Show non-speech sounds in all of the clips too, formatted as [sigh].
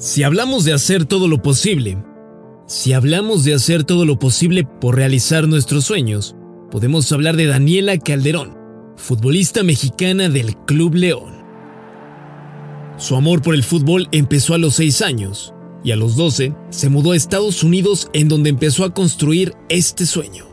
Si hablamos de hacer todo lo posible, si hablamos de hacer todo lo posible por realizar nuestros sueños, podemos hablar de Daniela Calderón, futbolista mexicana del Club León. Su amor por el fútbol empezó a los 6 años y a los 12 se mudó a Estados Unidos en donde empezó a construir este sueño.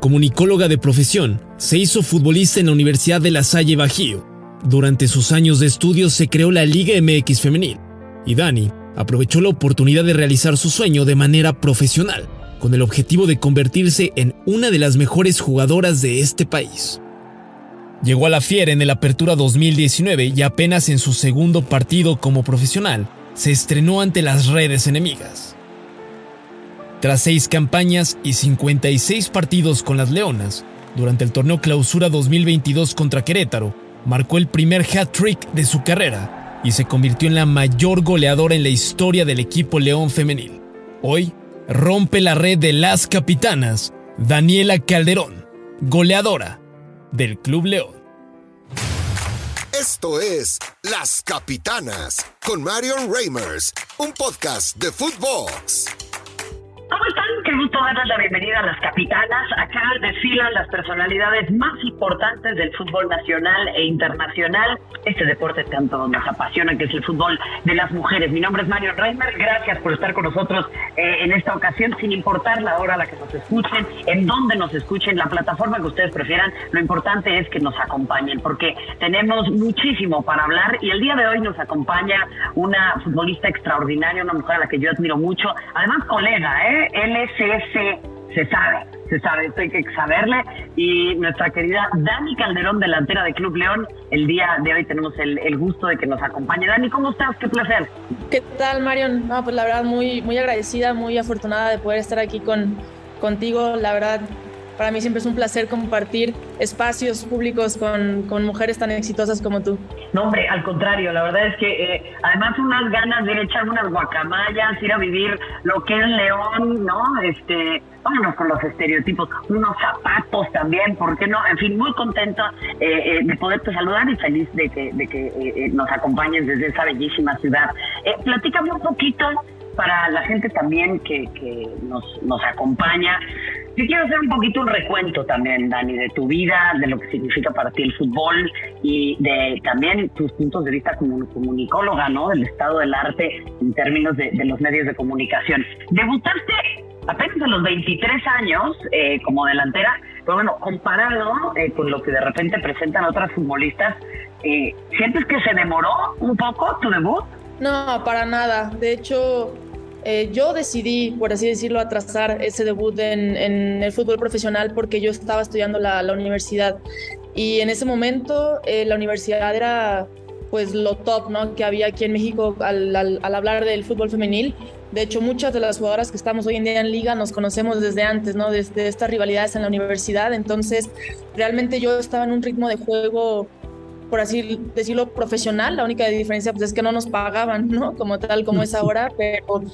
Comunicóloga de profesión, se hizo futbolista en la Universidad de La Salle Bajío. Durante sus años de estudio se creó la Liga MX Femenil y Dani aprovechó la oportunidad de realizar su sueño de manera profesional, con el objetivo de convertirse en una de las mejores jugadoras de este país. Llegó a la Fiera en el Apertura 2019 y apenas en su segundo partido como profesional, se estrenó ante las redes enemigas. Tras seis campañas y 56 partidos con las Leonas, durante el torneo Clausura 2022 contra Querétaro, marcó el primer hat-trick de su carrera y se convirtió en la mayor goleadora en la historia del equipo León femenil. Hoy, rompe la red de las capitanas Daniela Calderón, goleadora del Club León. Esto es Las Capitanas con Marion Reimers, un podcast de Footbox. ¿Cómo están? Qué gusto darles la bienvenida a las capitanas. Acá desfilan las personalidades más importantes del fútbol nacional e internacional. Este deporte tanto nos apasiona, que es el fútbol de las mujeres. Mi nombre es Mario Reimer. Gracias por estar con nosotros eh, en esta ocasión, sin importar la hora a la que nos escuchen, en dónde nos escuchen, la plataforma que ustedes prefieran. Lo importante es que nos acompañen, porque tenemos muchísimo para hablar y el día de hoy nos acompaña una futbolista extraordinaria, una mujer a la que yo admiro mucho, además colega, ¿eh? LCC, se sabe, se sabe, esto hay que saberle. Y nuestra querida Dani Calderón, delantera de Club León, el día de hoy tenemos el, gusto de que nos acompañe. Dani, ¿cómo estás? Qué placer. ¿Qué tal, Marion? Pues la verdad, muy, muy agradecida, muy afortunada de poder estar aquí con, contigo. La verdad, para mí siempre es un placer compartir espacios públicos con, con, mujeres tan exitosas como tú. No, hombre, al contrario, la verdad es que eh, además unas ganas de echar unas guacamayas, ir a vivir lo que es León, ¿no? Este, vámonos con los estereotipos, unos zapatos también, ¿por qué no? En fin, muy contenta eh, eh, de poderte saludar y feliz de que, de que eh, nos acompañes desde esa bellísima ciudad. platícame un poquito para la gente también que, que nos, nos acompaña. Yo quiero hacer un poquito un recuento también, Dani, de tu vida, de lo que significa para ti el fútbol y de también tus puntos de vista como comunicóloga, ¿no? Del estado del arte en términos de, los medios de comunicación. Debutaste apenas a los 23 años eh, como delantera, pero bueno, comparado eh, con lo que de repente presentan otras futbolistas, eh, ¿sientes que se demoró un poco tu debut? No, para nada. De hecho, eh, yo decidí, por así decirlo, atrasar ese debut en, en el fútbol profesional porque yo estaba estudiando la, la universidad y en ese momento eh, la universidad era pues lo top ¿no? que había aquí en México al, al, al, hablar del fútbol femenil. De hecho, muchas de las jugadoras que estamos hoy en día en liga nos conocemos desde antes, ¿no? desde estas rivalidades en la universidad. Entonces, realmente yo estaba en un ritmo de juego por así decirlo, profesional. La única diferencia pues, es que no nos pagaban, ¿no? Como tal, como es ahora, pero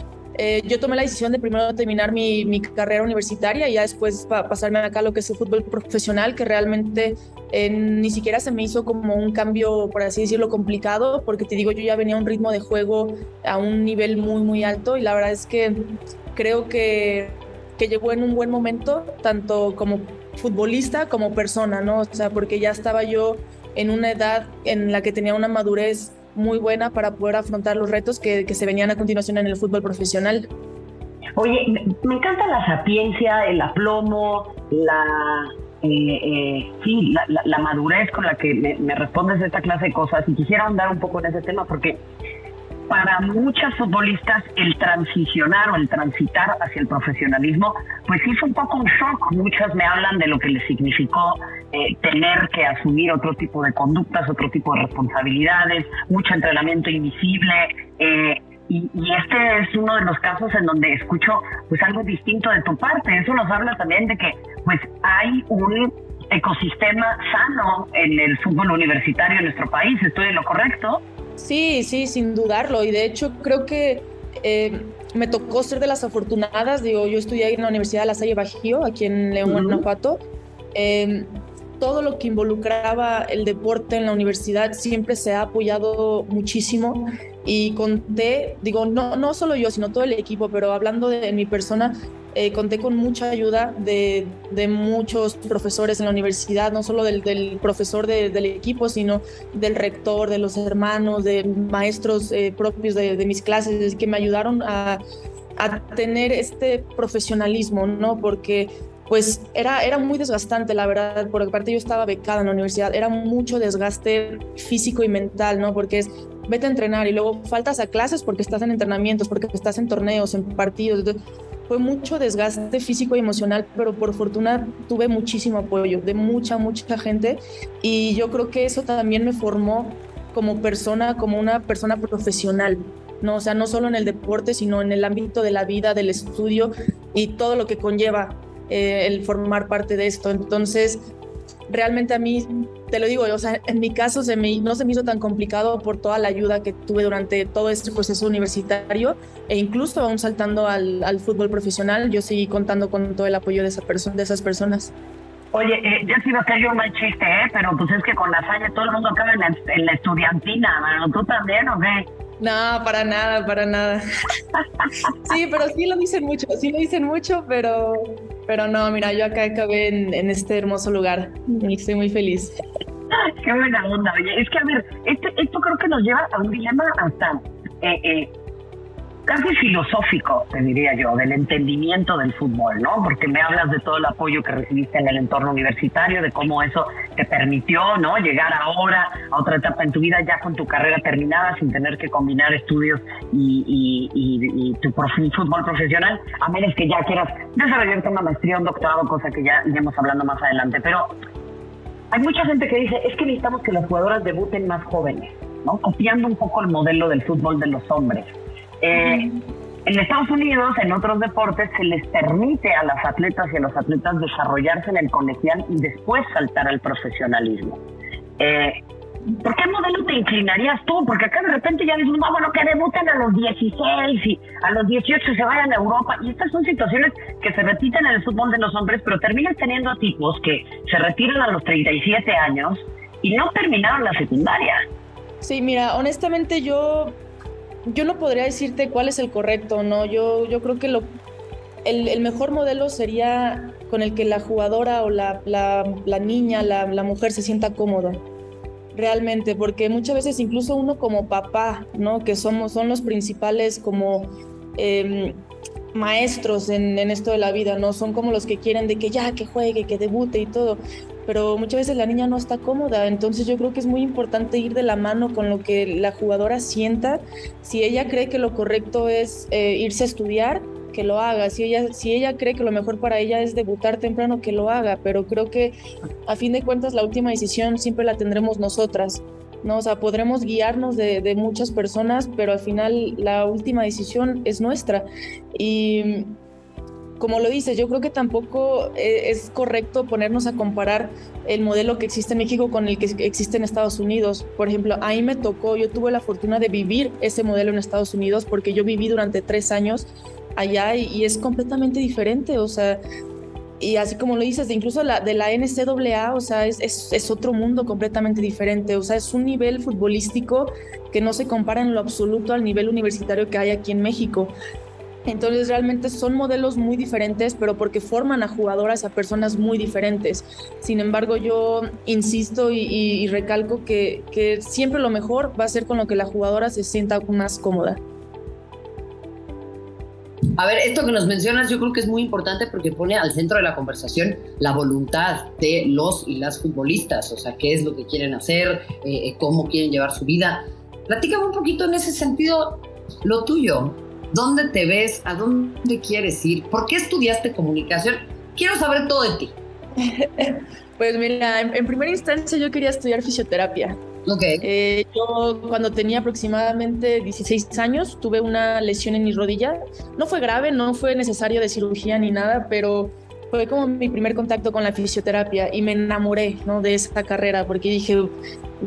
eh, yo tomé la decisión de primero terminar mi, carrera universitaria y ya después pa pasarme acá a lo que es el fútbol profesional, que realmente eh, ni siquiera se me hizo como un cambio, por así decirlo, complicado, porque te digo, yo ya venía a un ritmo de juego a un nivel muy, muy alto y la verdad es que creo que, que llegó en un buen momento, tanto como futbolista como persona, ¿no? O sea, porque ya estaba yo en una edad en la que tenía una madurez muy buena para poder afrontar los retos que, que se venían a continuación en el fútbol profesional. Oye, me encanta la sapiencia, el aplomo, la, eh, eh, sí, la, la, madurez con la que me, me respondes esta clase de cosas y quisiera andar un poco en ese tema porque para muchas futbolistas el transicionar o el transitar hacia el profesionalismo, pues sí fue un poco un shock. Muchas me hablan de lo que les significó eh, tener que asumir otro tipo de conductas, otro tipo de responsabilidades, mucho entrenamiento invisible. Eh, y, y, este es uno de los casos en donde escucho pues algo distinto de tu parte. Eso nos habla también de que pues hay un ecosistema sano en el fútbol universitario en nuestro país. ¿Estoy en lo correcto? Sí, sí, sin dudarlo. Y de hecho creo que eh, me tocó ser de las afortunadas. Digo, yo estudié en la Universidad de La Salle Bajío, aquí en León, uh -huh. Guanajuato. Eh, todo lo que involucraba el deporte en la universidad siempre se ha apoyado muchísimo y conté, digo, no, no solo yo, sino todo el equipo, pero hablando de, mi persona, eh, conté con mucha ayuda de, de, muchos profesores en la universidad, no solo del, profesor del equipo, sino del rector, de los hermanos, de maestros eh, propios de, de, mis clases, que me ayudaron a, a tener este profesionalismo, ¿no? Porque pues era, era muy desgastante, la verdad, porque aparte yo estaba becada en la universidad, era mucho desgaste físico y mental, ¿no? Porque es, vete a entrenar y luego faltas a clases porque estás en entrenamientos, porque estás en torneos, en partidos. fue mucho desgaste físico y emocional, pero por fortuna tuve muchísimo apoyo de mucha, mucha gente y yo creo que eso también me formó como persona, como una persona profesional, ¿no? O sea, no solo en el deporte, sino en el ámbito de la vida, del estudio y todo lo que conlleva eh, el formar parte de esto. Entonces, realmente a mí, te lo digo, o sea, en mi caso se me, no se me hizo tan complicado por toda la ayuda que tuve durante todo este proceso universitario e incluso aún saltando al, al fútbol profesional, yo seguí contando con todo el apoyo de, esa persona, de esas personas. Oye, eh, ya sido que yo un mal chiste, ¿eh? Pero pues es que con la falla todo el mundo acaba en la, estudiantina, ¿no? ¿Tú también o qué? No, para nada, para nada. sí, pero sí lo dicen mucho, sí lo dicen mucho, pero, pero no, mira, yo acá acabé en, este hermoso lugar y estoy muy feliz. Qué buena onda, oye. Es que, a ver, este, esto creo que nos lleva a un dilema hasta eh, eh, casi filosófico, te diría yo, del entendimiento del fútbol, ¿no? Porque me hablas de todo el apoyo que recibiste en el entorno universitario, de cómo eso te permitió, ¿no? Llegar ahora a otra etapa en tu vida ya con tu carrera terminada, sin tener que combinar estudios y, y, tu fútbol profesional, a menos que ya quieras desarrollarte una maestría, un doctorado, cosa que ya iremos hablando más adelante. Pero hay mucha gente que dice, es que necesitamos que las jugadoras debuten más jóvenes, ¿no? Copiando un poco el modelo del fútbol de los hombres. Eh, en Estados Unidos, en otros deportes, se les permite a las atletas y a los atletas desarrollarse en el colegial y después saltar al profesionalismo. Eh, ¿Por qué modelo te inclinarías tú? Porque acá de repente ya dices, no, bueno, que debuten a los 16 y a los 18 se vayan a Europa. Y estas son situaciones que se repiten en el fútbol de los hombres, pero terminas teniendo tipos que se retiran a los 37 años y no terminaron la secundaria. Sí, mira, honestamente yo yo no podría decirte cuál es el correcto, ¿no? Yo, yo creo que lo, el, mejor modelo sería con el que la jugadora o la, la, niña, la, la, mujer se sienta cómoda. Realmente, porque muchas veces incluso uno como papá, ¿no? Que somos, son los principales como em, maestros en, en, esto de la vida, ¿no? Son como los que quieren de que ya, que juegue, que debute y todo pero muchas veces la niña no está cómoda, entonces yo creo que es muy importante ir de la mano con lo que la jugadora sienta. Si ella cree que lo correcto es eh, irse a estudiar, que lo haga. Si ella, si ella cree que lo mejor para ella es debutar temprano, que lo haga. Pero creo que a fin de cuentas la última decisión siempre la tendremos nosotras. ¿no? O sea, podremos guiarnos de, de muchas personas, pero al final la última decisión es nuestra. Y como lo dices, yo creo que tampoco eh, es correcto ponernos a comparar el modelo que existe en México con el que existe en Estados Unidos. Por ejemplo, ahí me tocó, yo tuve la fortuna de vivir ese modelo en Estados Unidos porque yo viví durante tres años allá y, es completamente diferente, o sea, y así como lo dices, de incluso la, de la NCAA, o sea, es, es, es, otro mundo completamente diferente, o sea, es un nivel futbolístico que no se compara en lo absoluto al nivel universitario que hay aquí en México. Entonces realmente son modelos muy diferentes, pero porque forman a jugadoras, a personas muy diferentes. Sin embargo, yo insisto y, recalco que, que, siempre lo mejor va a ser con lo que la jugadora se sienta más cómoda. A ver, esto que nos mencionas yo creo que es muy importante porque pone al centro de la conversación la voluntad de los y las futbolistas, o sea, qué es lo que quieren hacer, eh, eh, cómo quieren llevar su vida. Platícame un poquito en ese sentido lo tuyo. ¿Dónde te ves? ¿A dónde quieres ir? ¿Por qué estudiaste comunicación? Quiero saber todo de ti. [laughs] pues mira, en, primera instancia yo quería estudiar fisioterapia. Ok. Eh, yo cuando tenía aproximadamente 16 años tuve una lesión en mi rodilla. No fue grave, no fue necesario de cirugía ni nada, pero fue como mi primer contacto con la fisioterapia y me enamoré ¿no? de esa carrera porque dije,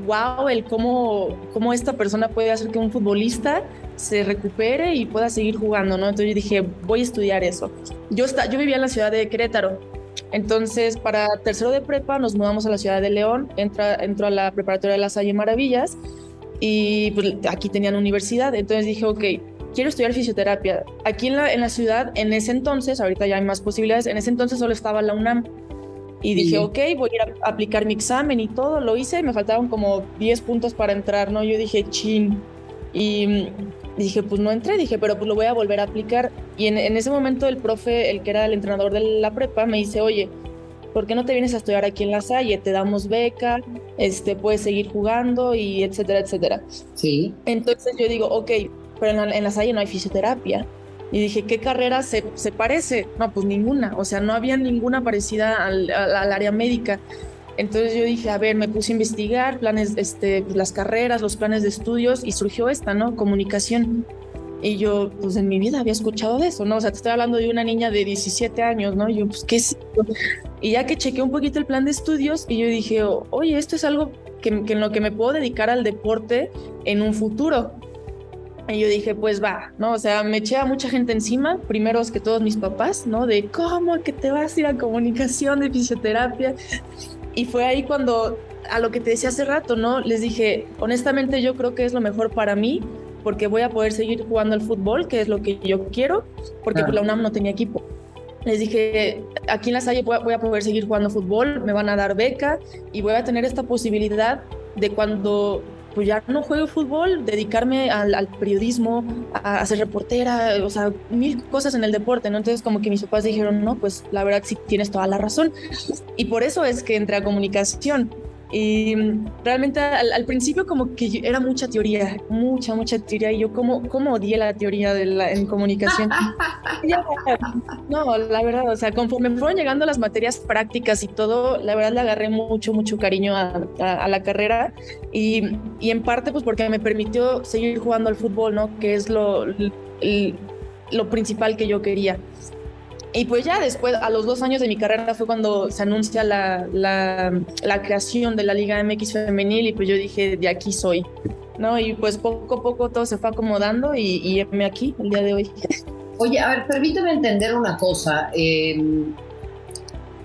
wow, el cómo, cómo esta persona puede hacer que un futbolista se recupere y pueda seguir jugando, ¿no? Entonces yo dije, voy a estudiar eso. Yo, está, yo vivía en la ciudad de Querétaro Entonces, para tercero de prepa nos mudamos a la ciudad de León, entra, entro a la preparatoria de la Salle Maravillas y pues aquí tenían universidad, entonces dije, ok, quiero estudiar fisioterapia. Aquí en la, en la ciudad, en ese entonces, ahorita ya hay más posibilidades, en ese entonces solo estaba la UNAM. Y dije, ok, voy a ir a aplicar mi examen y todo, lo hice, me faltaban como 10 puntos para entrar, ¿no? Yo dije, chin. Y dije, pues no entré, dije, pero pues lo voy a volver a aplicar. Y en, en ese momento el profe, el que era el entrenador de la prepa, me dice, oye, ¿por qué no te vienes a estudiar aquí en la Salle? Te damos beca, este, puedes seguir jugando y etcétera, etcétera. Sí. Entonces yo digo, ok, pero en la, en la Salle no hay fisioterapia. Y dije, ¿qué carrera se, se, parece? No, pues ninguna. O sea, no había ninguna parecida al, al, área médica. Entonces yo dije, a ver, me puse a investigar planes, este, las carreras, los planes de estudios y surgió esta, ¿no? Comunicación. Y yo, pues en mi vida había escuchado de eso, ¿no? O sea, te estoy hablando de una niña de 17 años, ¿no? Y yo, pues, ¿qué es? Y ya que chequeé un poquito el plan de estudios y yo dije, oye, esto es algo que, que en lo que me puedo dedicar al deporte en un futuro. Y yo dije, pues va, ¿no? O sea, me eché a mucha gente encima, primero que todos mis papás, ¿no? De cómo que te vas a ir a comunicación de fisioterapia. Y fue ahí cuando, a lo que te decía hace rato, ¿no? Les dije, honestamente yo creo que es lo mejor para mí, porque voy a poder seguir jugando al fútbol, que es lo que yo quiero, porque claro. pues, la UNAM no tenía equipo. Les dije, aquí en la Salle voy a poder seguir jugando fútbol, me van a dar beca y voy a tener esta posibilidad de cuando pues ya no juego fútbol, dedicarme al, periodismo, a, a, ser reportera, o sea, mil cosas en el deporte, ¿no? Entonces como que mis papás dijeron, no, pues la verdad sí tienes toda la razón. Y por eso es que entré a comunicación. Y realmente al, al, principio como que era mucha teoría, mucha, mucha teoría. Y yo como, como odié la teoría de la, en comunicación. [laughs] no, la verdad, o sea, conforme fueron llegando las materias prácticas y todo, la verdad le agarré mucho, mucho cariño a, a, a la carrera. Y, y, en parte pues porque me permitió seguir jugando al fútbol, ¿no? Que es lo, lo principal que yo quería. Y pues ya después, a los dos años de mi carrera fue cuando se anuncia la, la, la, creación de la Liga MX femenil y pues yo dije, de aquí soy, ¿no? Y pues poco a poco todo se fue acomodando y, y me aquí el día de hoy. [laughs] Oye, a ver, permíteme entender una cosa. Eh,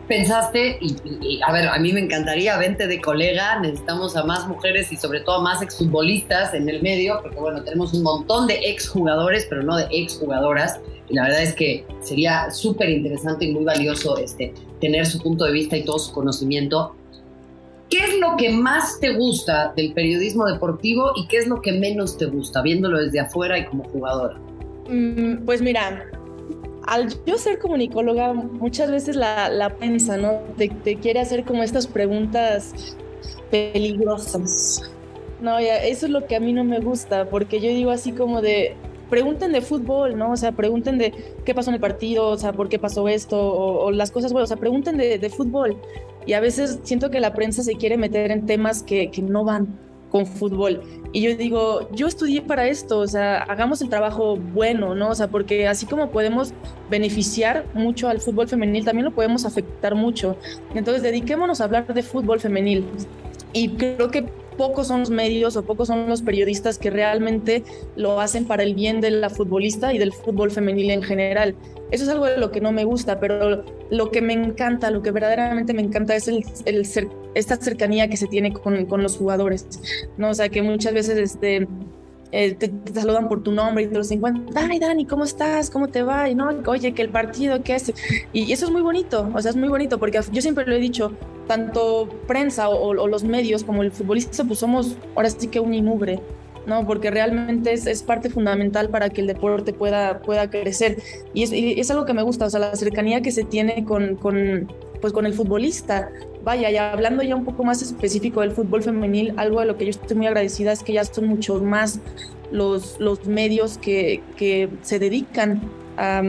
pensaste, y, y, a ver, a mí me encantaría, vente de colega, necesitamos a más mujeres y sobre todo a más exfutbolistas en el medio, porque bueno, tenemos un montón de exjugadores, pero no de exjugadoras. La verdad es que sería súper interesante y muy valioso este, tener su punto de vista y todo su conocimiento. ¿Qué es lo que más te gusta del periodismo deportivo y qué es lo que menos te gusta, viéndolo desde afuera y como jugadora? Mm, pues mira, al yo ser comunicóloga, muchas veces la, la prensa, ¿no? Te, te, quiere hacer como estas preguntas peligrosas. No, eso es lo que a mí no me gusta, porque yo digo así como de, pregunten de fútbol, ¿no? O sea, pregunten de qué pasó en el partido, o sea, por qué pasó esto, o, las cosas, bueno, o sea, pregunten de, de, fútbol. Y a veces siento que la prensa se quiere meter en temas que, que no van con fútbol. Y yo digo, yo estudié para esto, o sea, hagamos el trabajo bueno, ¿no? O sea, porque así como podemos beneficiar mucho al fútbol femenil, también lo podemos afectar mucho. Entonces, dediquémonos a hablar de fútbol femenil. Y creo que pocos son los medios o pocos son los periodistas que realmente lo hacen para el bien de la futbolista y del fútbol femenil en general. Eso es algo de lo que no me gusta, pero lo que me encanta, lo que verdaderamente me encanta es el, el esta cercanía que se tiene con, con, los jugadores, ¿no? O sea, que muchas veces este, eh, te, te, saludan por tu nombre y te los encuentran, ay Dani, ¿cómo estás? ¿Cómo te va? Y no, oye, que el partido, ¿qué es? Y eso es muy bonito, o sea, es muy bonito porque yo siempre lo he dicho, tanto prensa o, o los medios como el futbolista, pues somos ahora sí que un inmugre, ¿no? Porque realmente es, es, parte fundamental para que el deporte pueda, pueda crecer. Y es, y es, algo que me gusta, o sea, la cercanía que se tiene con, con, pues, con el futbolista. Vaya, ya hablando ya un poco más específico del fútbol femenil, algo de lo que yo estoy muy agradecida es que ya son muchos más los, los medios que, que se dedican a,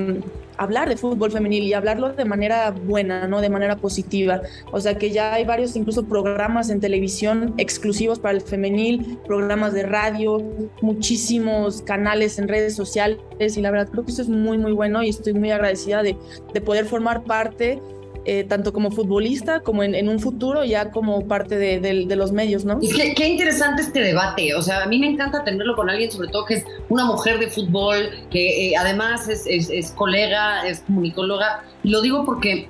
hablar de fútbol femenil y hablarlo de manera buena, ¿no? De manera positiva. O sea que ya hay varios incluso programas en televisión exclusivos para el femenil, programas de radio, muchísimos canales en redes sociales y la verdad creo que eso es muy muy bueno y estoy muy agradecida de, de poder formar parte eh, tanto como futbolista como en, en, un futuro ya como parte de, de, de los medios, ¿no? Y qué, qué, interesante este debate, o sea, a mí me encanta tenerlo con alguien, sobre todo que es una mujer de fútbol, que eh, además es, es, es, colega, es comunicóloga, y lo digo porque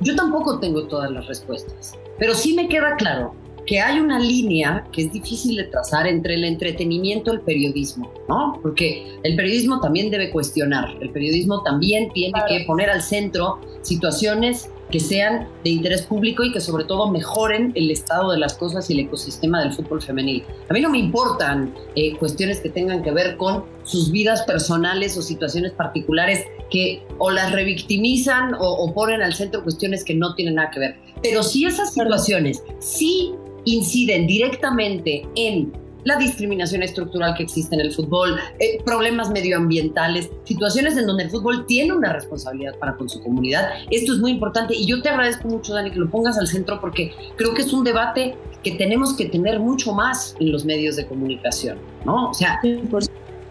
yo tampoco tengo todas las respuestas, pero sí me queda claro que hay una línea que es difícil de trazar entre el entretenimiento y el periodismo, ¿no? Porque el periodismo también debe cuestionar, el periodismo también tiene que poner al centro situaciones que sean de interés público y que sobre todo mejoren el estado de las cosas y el ecosistema del fútbol femenil. A mí no me importan eh, cuestiones que tengan que ver con sus vidas personales o situaciones particulares que o las revictimizan o, o ponen al centro cuestiones que no tienen nada que ver. Pero si esas situaciones sí inciden directamente en la discriminación estructural que existe en el fútbol, eh, problemas medioambientales, situaciones en donde el fútbol tiene una responsabilidad para con su comunidad. Esto es muy importante y yo te agradezco mucho, Dani, que lo pongas al centro porque creo que es un debate que tenemos que tener mucho más en los medios de comunicación, ¿no? O sea, eh,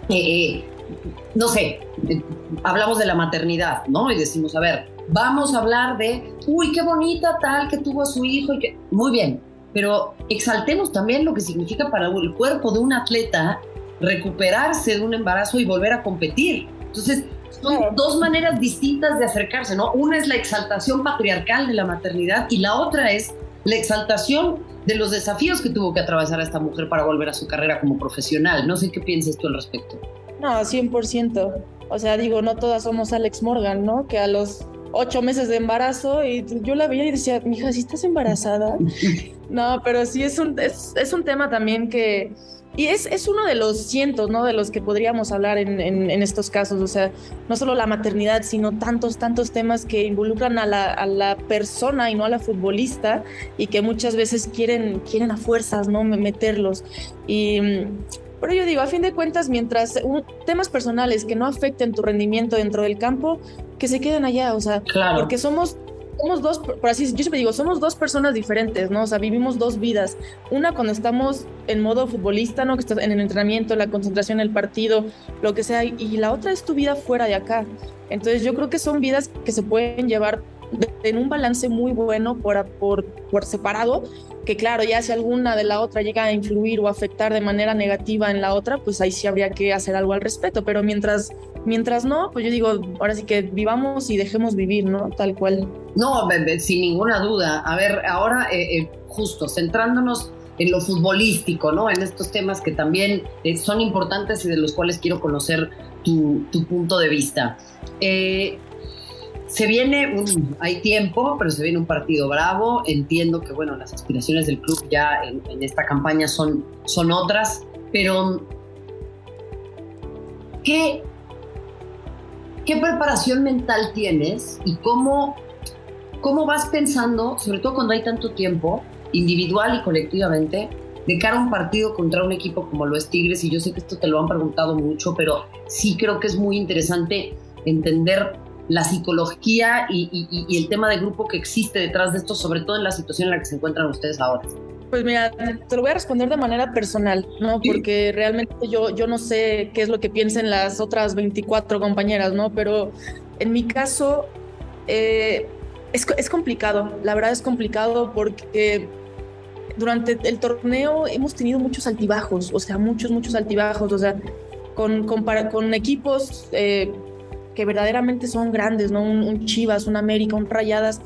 eh, no sé, hablamos de la maternidad, ¿no? Y decimos, a ver, vamos a hablar de, uy, qué bonita tal que tuvo a su hijo y que, muy bien, pero exaltemos también lo que significa para el cuerpo de un atleta recuperarse de un embarazo y volver a competir. Entonces, son dos maneras distintas de acercarse, ¿no? Una es la exaltación patriarcal de la maternidad y la otra es la exaltación de los desafíos que tuvo que atravesar esta mujer para volver a su carrera como profesional. No sé qué piensas tú al respecto. No, 100%. O sea, digo, no todas somos Alex Morgan, ¿no? Que a los ocho meses de embarazo y yo la veía y decía, mija, si estás embarazada. [laughs] no, pero sí es un, es, es un tema también que, y es, es, uno de los cientos, ¿no? De los que podríamos hablar en, en, en, estos casos, o sea, no solo la maternidad, sino tantos, tantos temas que involucran a la, a la persona y no a la futbolista y que muchas veces quieren, quieren a fuerzas, ¿no? Meterlos. Y pero yo digo, a fin de cuentas, mientras temas personales que no afecten tu rendimiento dentro del campo, que se queden allá, o sea, claro. porque somos somos dos, por así yo siempre digo, somos dos personas diferentes, ¿no? O sea, vivimos dos vidas. Una cuando estamos en modo futbolista, ¿no? Que estás en el entrenamiento, la concentración, el partido, lo que sea, y la otra es tu vida fuera de acá. Entonces yo creo que son vidas que se pueden llevar en un balance muy bueno por, por, por separado, que claro, ya si alguna de la otra llega a influir o afectar de manera negativa en la otra, pues ahí sí habría que hacer algo al respecto, pero mientras, mientras no, pues yo digo, ahora sí que vivamos y dejemos vivir, ¿no? Tal cual. No, sin ninguna duda. A ver, ahora eh, eh, justo centrándonos en lo futbolístico, ¿no? En estos temas que también eh, son importantes y de los cuales quiero conocer tu, tu punto de vista. Se viene, un, hay tiempo, pero se viene un partido bravo. Entiendo que, bueno, las aspiraciones del club ya en, en esta campaña son, son otras, pero ¿qué, ¿qué preparación mental tienes y cómo, cómo vas pensando, sobre todo cuando hay tanto tiempo, individual y colectivamente, de cara a un partido contra un equipo como lo es Tigres? Y yo sé que esto te lo han preguntado mucho, pero sí creo que es muy interesante entender la psicología y, el tema de grupo que existe detrás de esto, sobre todo en la situación en la que se encuentran ustedes ahora? Pues mira, te lo voy a responder de manera personal, ¿no? Porque realmente yo, yo no sé qué es lo que piensen las otras 24 compañeras, ¿no? Pero en mi caso eh, es, es complicado, la verdad es complicado porque durante el torneo hemos tenido muchos altibajos, o sea, muchos, muchos altibajos, o sea, con, con, con equipos eh, que verdaderamente son grandes, ¿no? Un, Chivas, un América, un Rayadas,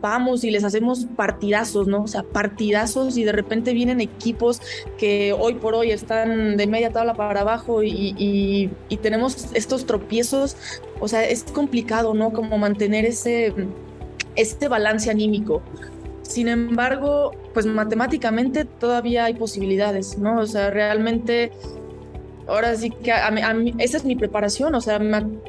vamos y les hacemos partidazos, ¿no? O sea, partidazos y de repente vienen equipos que hoy por hoy están de media tabla para abajo y, y, tenemos estos tropiezos, o sea, es complicado, ¿no? Como mantener ese, este balance anímico. Sin embargo, pues matemáticamente todavía hay posibilidades, ¿no? O sea, realmente ahora sí que a mí, esa es mi preparación, o sea,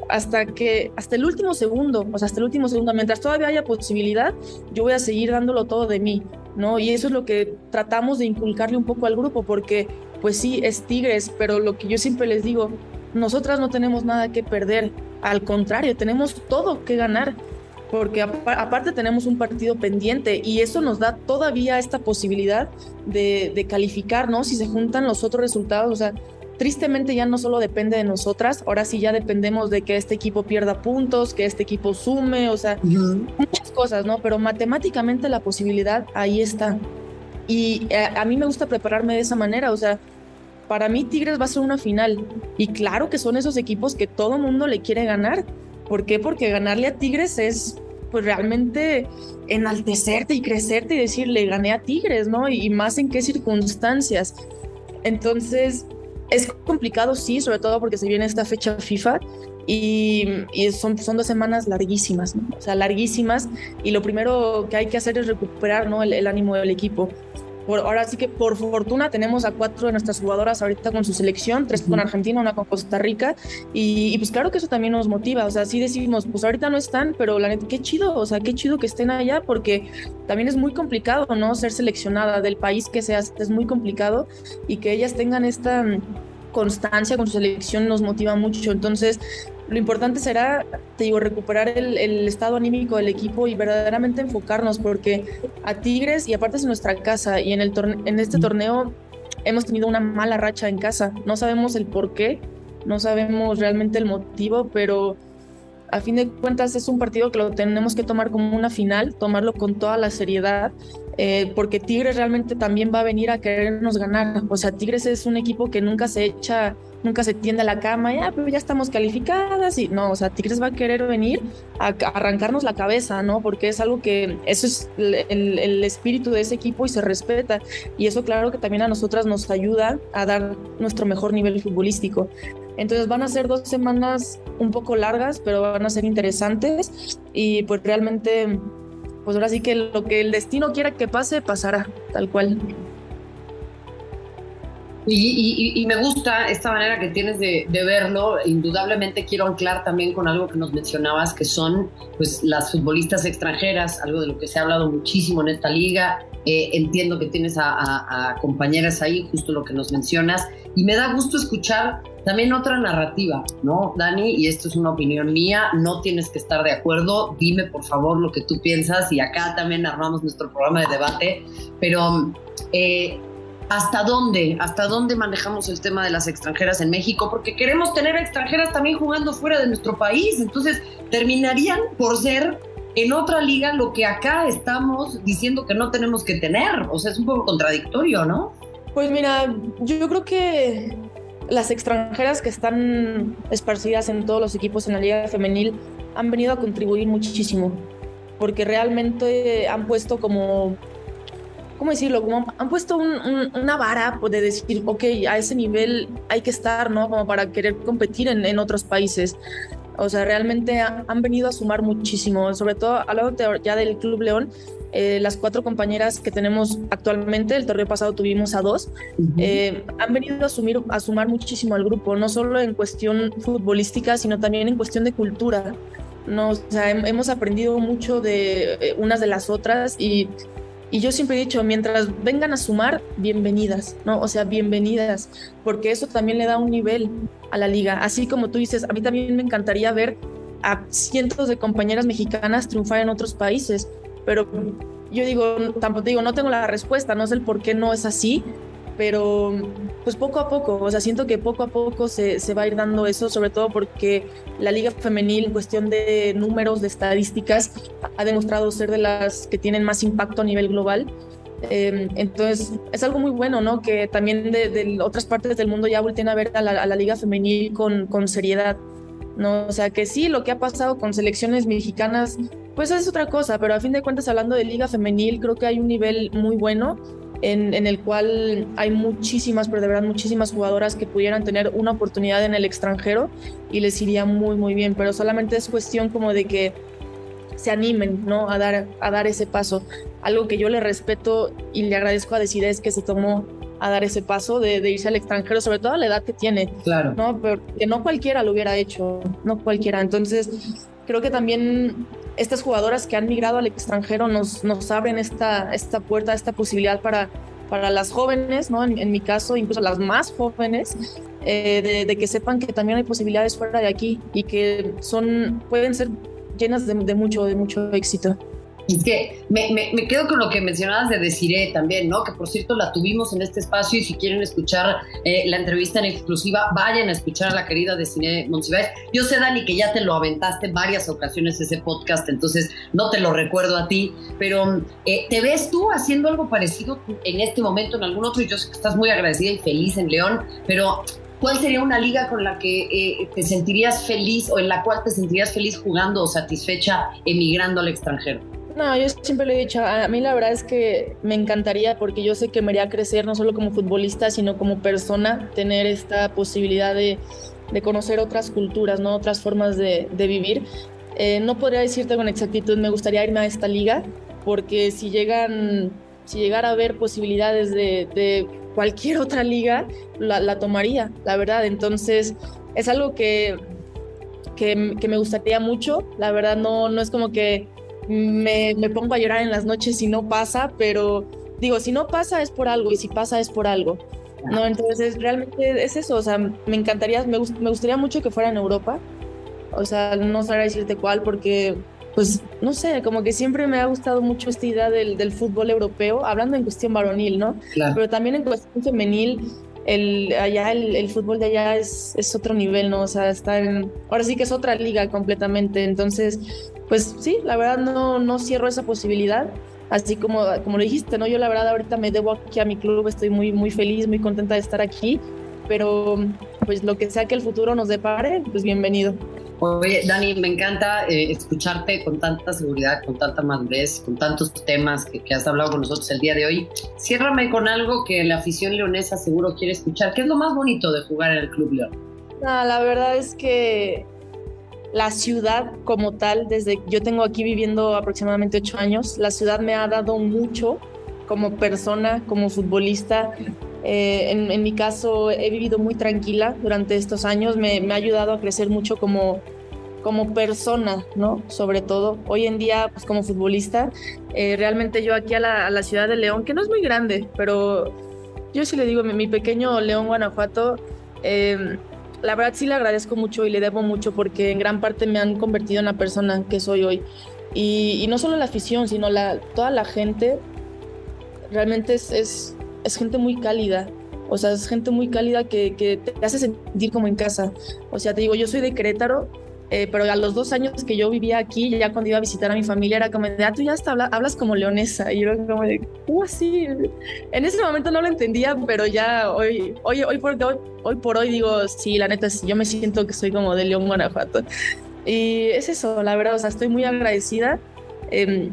hasta que, hasta el último segundo, o sea, hasta el último segundo, mientras todavía haya posibilidad, yo voy a seguir dándolo todo de mí, ¿no? Y eso es lo que tratamos de inculcarle un poco al grupo, porque pues sí, es Tigres, pero lo que yo siempre les digo, nosotras no tenemos nada que perder, al contrario, tenemos todo que ganar porque aparte tenemos un partido pendiente y eso nos da todavía esta posibilidad de, de, calificar, ¿no? Si se juntan los otros resultados, o sea, tristemente ya no solo depende de nosotras, ahora sí ya dependemos de que este equipo pierda puntos, que este equipo sume, o sea, muchas cosas, ¿no? Pero matemáticamente la posibilidad ahí está. Y a, eh, a, mí me gusta prepararme de esa manera, o sea, para mí Tigres va a ser una final. Y claro que son esos equipos que todo mundo le quiere ganar. ¿Por qué? Porque ganarle a Tigres es pues realmente enaltecerte y crecerte y decirle, gané a Tigres, ¿no? Y, más en qué circunstancias. Entonces, es complicado, sí, sobre todo porque se viene esta fecha FIFA y, son, dos semanas larguísimas, ¿no? O sea, larguísimas. Y lo primero que hay que hacer es recuperar, ¿no? el ánimo del equipo ahora sí que por fortuna tenemos a cuatro de nuestras jugadoras ahorita con su selección, tres con Argentina, una con Costa Rica, y, pues claro que eso también nos motiva, o sea, sí decimos, pues ahorita no están, pero la neta, qué chido, o sea, qué chido que estén allá, porque también es muy complicado, ¿no? Ser seleccionada del país que seas, es muy complicado, y que ellas tengan esta constancia con su selección nos motiva mucho. Entonces, lo importante será, te digo, recuperar el, estado anímico del equipo y verdaderamente enfocarnos, porque a Tigres, y aparte es nuestra casa, y en, el en este torneo hemos tenido una mala racha en casa. No sabemos el por qué, no sabemos realmente el motivo, pero a fin de cuentas es un partido que lo tenemos que tomar como una final, tomarlo con toda la seriedad, eh, porque Tigres realmente también va a venir a querernos ganar. O sea, Tigres es un equipo que nunca se echa, nunca se tiende a la cama, ya, pero ya estamos calificadas y no, o sea, Tigres va a querer venir a, arrancarnos la cabeza, ¿no? Porque es algo que, eso es el, el espíritu de ese equipo y se respeta. Y eso claro que también a nosotras nos ayuda a dar nuestro mejor nivel futbolístico. Entonces van a ser dos semanas un poco largas, pero van a ser interesantes y pues realmente, pues ahora sí que lo que el destino quiera que pase, pasará, tal cual. Y, me gusta esta manera que tienes de, verlo. Indudablemente quiero anclar también con algo que nos mencionabas, que son pues, las futbolistas extranjeras, algo de lo que se ha hablado muchísimo en esta liga. Eh, entiendo que tienes a, compañeras ahí, justo lo que nos mencionas. Y me da gusto escuchar también otra narrativa, ¿no, Dani? Y esto es una opinión mía, no tienes que estar de acuerdo, dime por favor lo que tú piensas y acá también armamos nuestro programa de debate, pero eh, ¿hasta dónde? ¿Hasta dónde manejamos el tema de las extranjeras en México? Porque queremos tener extranjeras también jugando fuera de nuestro país, entonces terminarían por ser en otra liga lo que acá estamos diciendo que no tenemos que tener, o sea, es un poco contradictorio, ¿no? Pues mira, yo creo que las extranjeras que están esparcidas en todos los equipos en la liga femenil han venido a contribuir muchísimo, porque realmente han puesto como, ¿cómo decirlo? Como han puesto una vara de decir, ok, a ese nivel hay que estar, ¿no? Como para querer competir en, en otros países. O sea, realmente han venido a sumar muchísimo, sobre todo hablando ya del Club León, eh, las cuatro compañeras que tenemos actualmente, el torneo pasado tuvimos a dos, eh, han venido a, asumir, a sumar muchísimo al grupo, no solo en cuestión futbolística, sino también en cuestión de cultura. No, o sea, hemos aprendido mucho de eh, unas de las otras y, y yo siempre he dicho, mientras vengan a sumar, bienvenidas, ¿no? O sea, bienvenidas, porque eso también le da un nivel a la liga. Así como tú dices, a mí también me encantaría ver a cientos de compañeras mexicanas triunfar en otros países, pero yo digo, tampoco digo, no tengo la respuesta, no sé el por qué no es así, pero pues poco a poco, o sea, siento que poco a poco se, se, va a ir dando eso, sobre todo porque la liga femenil en cuestión de números, de estadísticas, ha demostrado ser de las que tienen más impacto a nivel global. Em, entonces, es algo muy bueno, ¿no? Que también de, otras partes del mundo ya volteen a ver a la, a la liga femenil con, con seriedad. ¿no? O sea, que sí, lo que ha pasado con selecciones mexicanas, pues es otra cosa, pero a fin de cuentas, hablando de liga femenil, creo que hay un nivel muy bueno en, en, el cual hay muchísimas, pero de verdad muchísimas jugadoras que pudieran tener una oportunidad en el extranjero y les iría muy, muy bien, pero solamente es cuestión como de que se animen, ¿no? A dar, a dar ese paso. Algo que yo le respeto y le agradezco a Decides que se tomó a dar ese paso de, irse al extranjero, sobre todo a la edad que tiene. Claro. ¿no? Pero que no cualquiera lo hubiera hecho, no cualquiera. Entonces, creo que también estas jugadoras que han migrado al extranjero nos, nos abren esta, esta puerta, esta posibilidad para, para las jóvenes, ¿no? En, mi caso, incluso las más jóvenes, eh, de, que sepan que también hay posibilidades fuera de aquí y que son, pueden ser llenas de, mucho, de mucho éxito. Es que me, quedo con lo que mencionabas de Desiree también, ¿no? Que por cierto la tuvimos en este espacio y si quieren escuchar eh, la entrevista en exclusiva, vayan a escuchar a la querida Desiree Monsiváis. Yo sé, Dani, que ya te lo aventaste varias ocasiones ese podcast, entonces no te lo recuerdo a ti, pero eh, ¿te ves tú haciendo algo parecido en este momento en algún otro? Yo sé que estás muy agradecida y feliz en León, pero ¿cuál sería una liga con la que eh, te sentirías feliz o en la cual te sentirías feliz jugando o satisfecha emigrando al extranjero? No, yo siempre lo he dicho, a mí la verdad es que me encantaría porque yo sé que me haría crecer no solo como futbolista, sino como persona, tener esta posibilidad de, de conocer otras culturas, ¿no? otras formas de, de vivir. Eh, no podría decirte con exactitud, me gustaría irme a esta liga, porque si llegan, si llegara a haber posibilidades de, de cualquier [laughs] otra liga, la, la, tomaría, la verdad. Entonces, es algo que, que, que, me gustaría mucho. La verdad, no, no es como que me, me pongo a llorar en las noches si no pasa, pero digo, si no pasa es por algo y si pasa es por algo. No, entonces realmente es eso, o sea, me encantaría, me, me gustaría mucho que fuera en Europa, o sea, no sabría decirte cuál porque, pues, no sé, como que siempre me ha gustado mucho esta idea del, del fútbol europeo, hablando en cuestión varonil, ¿no? Claro. Pero también en cuestión femenil, el, allá el, el, fútbol de allá es, es otro nivel, ¿no? O sea, está en, ahora sí que es otra liga completamente, entonces pues sí, la verdad no, no cierro esa posibilidad. Así como, como lo dijiste, ¿no? Yo la verdad ahorita me debo aquí a mi club, estoy muy, muy feliz, muy contenta de estar aquí, pero pues lo que sea que el futuro nos depare, pues bienvenido. Oye, Dani, me encanta eh, escucharte con tanta seguridad, con tanta madurez, con tantos temas que, que, has hablado con nosotros el día de hoy. Ciérrame con algo que la afición leonesa seguro quiere escuchar. ¿Qué es lo más bonito de jugar en el Club León? No, la verdad es que la ciudad como tal, desde yo tengo aquí viviendo aproximadamente ocho años, la ciudad me ha dado mucho como persona, como futbolista. Eh, en, mi caso he vivido muy tranquila durante estos años, me, ha ayudado a crecer mucho como, como persona, ¿no? Sobre todo, hoy en día, pues como futbolista, eh, realmente yo aquí a la, a la, ciudad de León, que no es muy grande, pero yo sí le digo, mi, mi pequeño León, Guanajuato, eh, la verdad sí le agradezco mucho y le debo mucho porque en gran parte me han convertido en la persona que soy hoy. Y, no solo la afición, sino la, toda la gente, realmente es, es, es, gente muy cálida. O sea, es gente muy cálida que, que te hace sentir como en casa. O sea, te digo, yo soy de Querétaro, eh, pero a los dos años que yo vivía aquí, ya cuando iba a visitar a mi familia, era como ah, tú ya hasta habla, hablas como leonesa. Y yo como de, ¿cómo así? En ese momento no lo entendía, pero ya hoy, hoy, hoy, por, hoy, hoy por hoy digo, sí, la neta, yo me siento que soy como de León, Guanajuato. Y es eso, la verdad, o sea, estoy muy agradecida. Eh,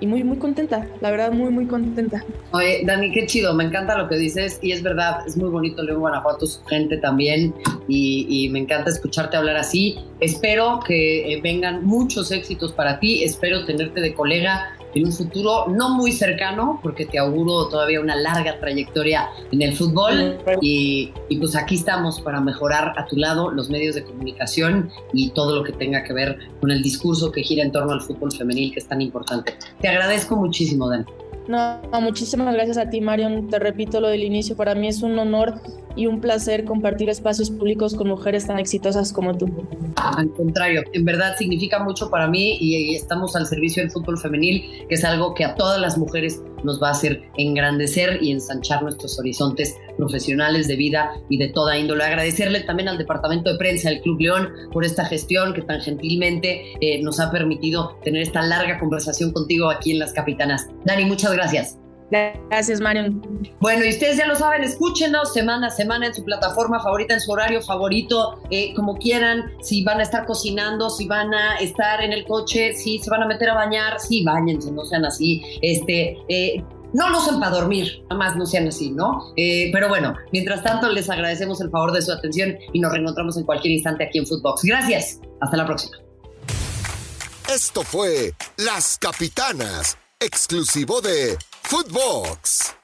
y muy, muy contenta, la verdad, muy, muy contenta. Oye, Dani, qué chido, me encanta lo que dices y es verdad, es muy bonito León Guanajuato, su gente también y, y me encanta escucharte hablar así. Espero que eh, vengan muchos éxitos para ti, espero tenerte de colega en un futuro no muy cercano, porque te auguro todavía una larga trayectoria en el fútbol. Y, y, pues aquí estamos para mejorar a tu lado los medios de comunicación y todo lo que tenga que ver con el discurso que gira en torno al fútbol femenil, que es tan importante. Te agradezco muchísimo, Dan. No, muchísimas gracias a ti, Marion. Te repito lo del inicio. Para mí es un honor y un placer compartir espacios públicos con mujeres tan exitosas como tú. Al contrario, en verdad significa mucho para mí y estamos al servicio del fútbol femenil, que es algo que a todas las mujeres nos va a hacer engrandecer y ensanchar nuestros horizontes profesionales de vida y de toda índole. Agradecerle también al Departamento de Prensa del Club León por esta gestión que tan gentilmente eh, nos ha permitido tener esta larga conversación contigo aquí en Las Capitanas. Dani, muchas gracias. Gracias, Marion. Bueno, y ustedes ya lo saben, escúchenos semana a semana en su plataforma favorita, en su horario favorito, eh, como quieran, si van a estar cocinando, si van a estar en el coche, si se van a meter a bañar, sí, bañense, no sean así, este... Eh, no lo usen para dormir, más no sean así, ¿no? Eh, pero bueno, mientras tanto les agradecemos el favor de su atención y nos reencontramos en cualquier instante aquí en Footbox. Gracias, hasta la próxima. Esto fue Las Capitanas, exclusivo de Footbox.